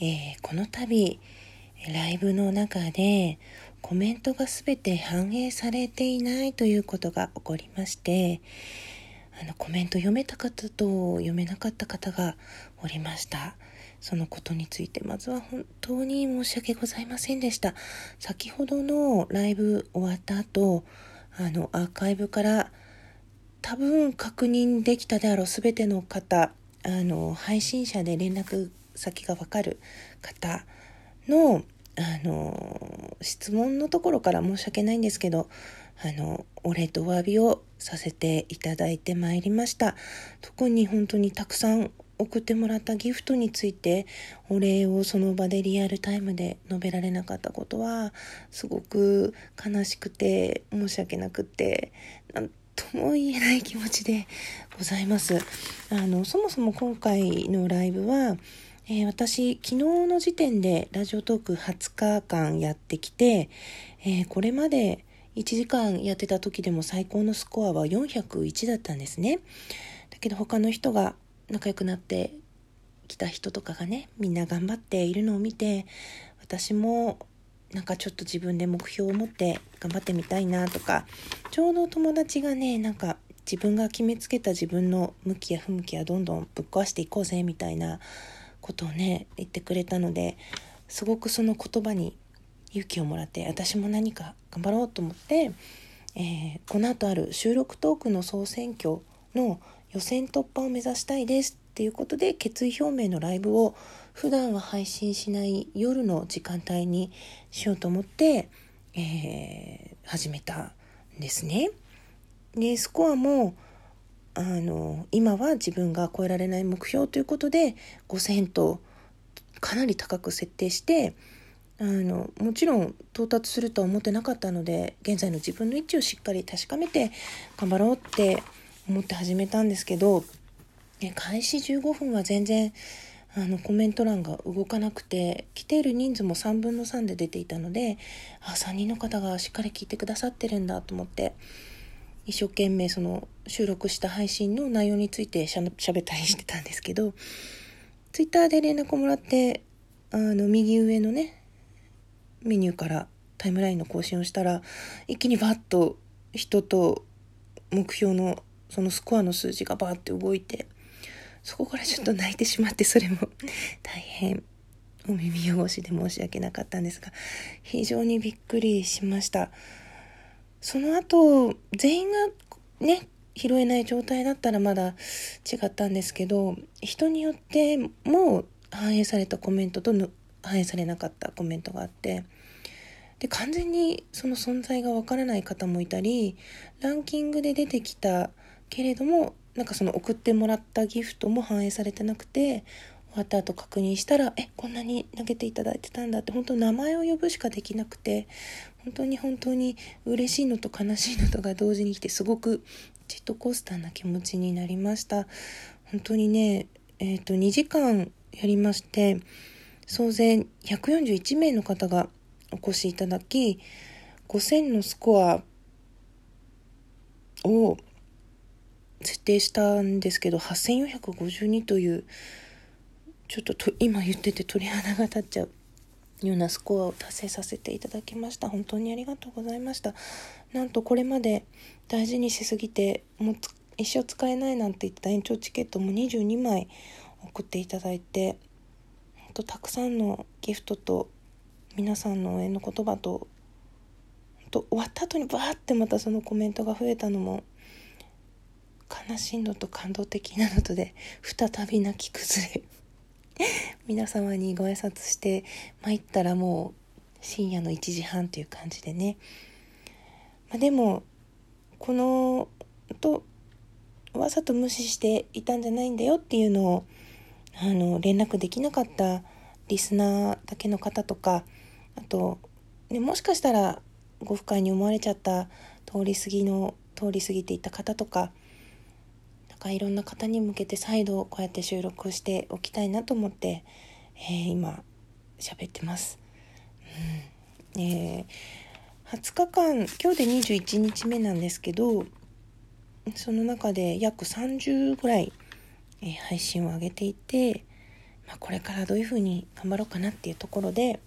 えー、この度ライブの中でコメントが全て反映されていないということが起こりましてあのコメント読めた方と読めなかった方がおりました。そのことについてまずは本当に申し訳ございませんでした。先ほどのライブ終わった後あのアーカイブから多分確認できたであろう全ての方あの配信者で連絡先が分かる方のあの質問のところから申し訳ないんですけどあのお礼とお詫びをさせていただいてまいりました。特に本当にたくさん送ってもらったギフトについてお礼をその場でリアルタイムで述べられなかったことはすごく悲しくて申し訳なくてなんとも言えない気持ちでございます。あのそもそも今回のライブはえー、私、昨日の時点でラジオトーク20日間やってきて、えー、これまで1時間やってた時でも最高のスコアは401だったんですね。だけど他の人が仲良くなってきた人とかがね、みんな頑張っているのを見て、私もなんかちょっと自分で目標を持って頑張ってみたいなとか、ちょうど友達がね、なんか自分が決めつけた自分の向きや不向きはどんどんぶっ壊していこうぜみたいなことをね言ってくれたのですごくその言葉に勇気をもらって私も何か頑張ろうと思って、えー、この後ある収録トークの総選挙の予選突破を目指したいですっていうことで決意表明のライブを普段は配信しない夜の時間帯にしようと思って、えー、始めたんですね。でスコアもあの今は自分が超えられない目標ということで5,000とかなり高く設定してあのもちろん到達するとは思ってなかったので現在の自分の位置をしっかり確かめて頑張ろうって思って始めたんですけど開始15分は全然あのコメント欄が動かなくて来ている人数も3分の3で出ていたのであ3人の方がしっかり聞いてくださってるんだと思って一生懸命その収録した配信の内容についてしゃべったりしてたんですけど、ツイッターで連絡をもらって、あの、右上のね、メニューからタイムラインの更新をしたら、一気にバッと人と目標のそのスコアの数字がバーって動いて、そこからちょっと泣いてしまって、それも 大変お耳汚しで申し訳なかったんですが、非常にびっくりしました。その後、全員がね、拾えない状態だったらまだ違ったんですけど、人によっても反映されたコメントと反映されなかったコメントがあって、で、完全にその存在がわからない方もいたり、ランキングで出てきたけれども、なんかその送ってもらったギフトも反映されてなくて、終わった後確認したら、え、こんなに投げていただいてたんだって、本当名前を呼ぶしかできなくて、本当に本当に嬉しいのと悲しいのとが同時に来てすごくジェットコースターな気持ちになりました。本当にねえっ、ー、と2時間やりまして総勢141名の方がお越しいただき5000のスコアを設定したんですけど8452というちょっとと今言ってて鳥肌が立っちゃう。ようなスコアを達成させていただきました。本当にありがとうございました。なんとこれまで大事にしすぎてもう一生使えないなんて言った延長チケットも22枚送っていただいて本当たくさんのギフトと皆さんの応援の言葉とと終わった後にバーってまたそのコメントが増えたのも悲しいのと感動的なのとで再び泣き崩れ 皆様にご挨拶して参ったらもう深夜の1時半という感じでね、まあ、でもこのとわざと無視していたんじゃないんだよっていうのをあの連絡できなかったリスナーだけの方とかあと、ね、もしかしたらご不快に思われちゃった通り過ぎの通り過ぎていた方とかかいろんな方に向けて再度こうやって収録しておきたいなと思って、えー、今喋ってます。うんえー、20日間今日で21日目なんですけどその中で約30ぐらい、えー、配信を上げていてまあ、これからどういうふうに頑張ろうかなっていうところで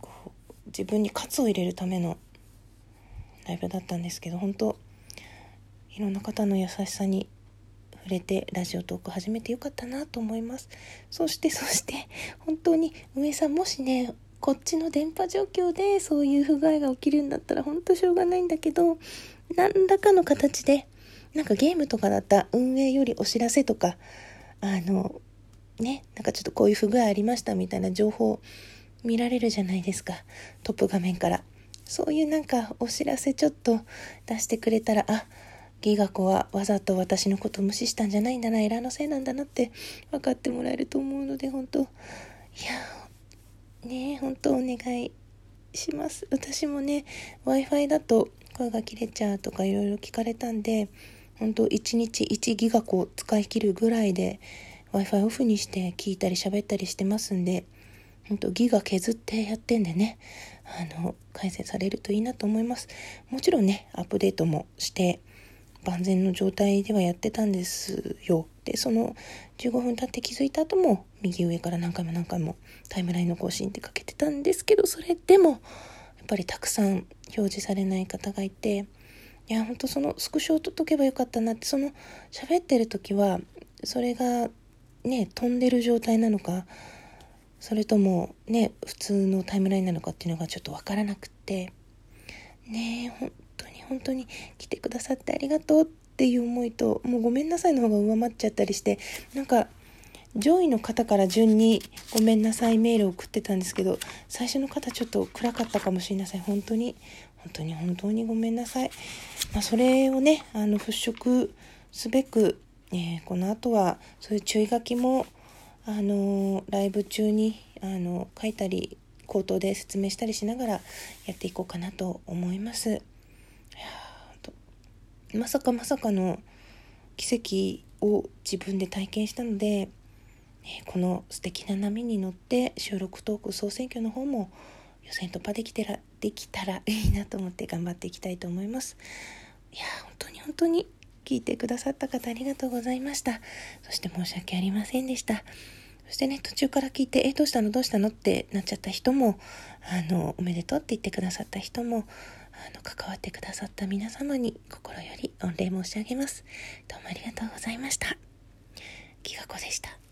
こう自分に喝を入れるためのライブだったんですけど本当いろんな方の優しさに触れてラジオトーク始めてよかったなと思います。そしてそして本当に上さんもしねこっちの電波状況でそういう不具合が起きるんだったら本当しょうがないんだけど何らかの形でなんかゲームとかだった運営よりお知らせとかあのねなんかちょっとこういう不具合ありましたみたいな情報見られるじゃないですかトップ画面から。そういうなんかお知らせちょっと出してくれたらあギガ子はわざと私のこと無視したんじゃないんだなエラーのせいなんだなって分かってもらえると思うので本当。いやね本当お願いします。私もね w i f i だと声が切れちゃうとかいろいろ聞かれたんで本当1日1ギガ子使い切るぐらいで w i f i オフにして聞いたり喋ったりしてますんで本当ギガ削ってやってんでねあの改善されるといいなと思います。もちろんねアップデートもして万全の状態ではやってたんですよ。でその15分経って気づいた後も右上から何回も何回もタイムラインの更新ってかけてたんですけどそれでもやっぱりたくさん表示されない方がいていやほんとそのスクショを撮っとけばよかったなってその喋ってる時はそれがね飛んでる状態なのかそれともね普通のタイムラインなのかっていうのがちょっと分からなくってねえ本本当に来てくださってありがとうっていう思いともうごめんなさいの方が上回っちゃったりしてなんか上位の方から順にごめんなさいメールを送ってたんですけど最初の方ちょっと暗かったかもしれません本当に本当に本当にごめんなさい、まあ、それをねあの払拭すべく、え、この後はそういう注意書きもあのライブ中にあの書いたり口頭で説明したりしながらやっていこうかなと思います。まさかまさかの奇跡を自分で体験したので、この素敵な波に乗って収録トーク総選挙の方も予選突破できてらできたらいいなと思って頑張っていきたいと思います。いや本当に本当に聞いてくださった方ありがとうございました。そして申し訳ありませんでした。そしてね、途中から聞いて、え、どうしたの？どうしたの？ってなっちゃった人も、あの、おめでとうって言ってくださった人も、あの、関わってくださった皆様に心より御礼申し上げます。どうもありがとうございました。きがこでした。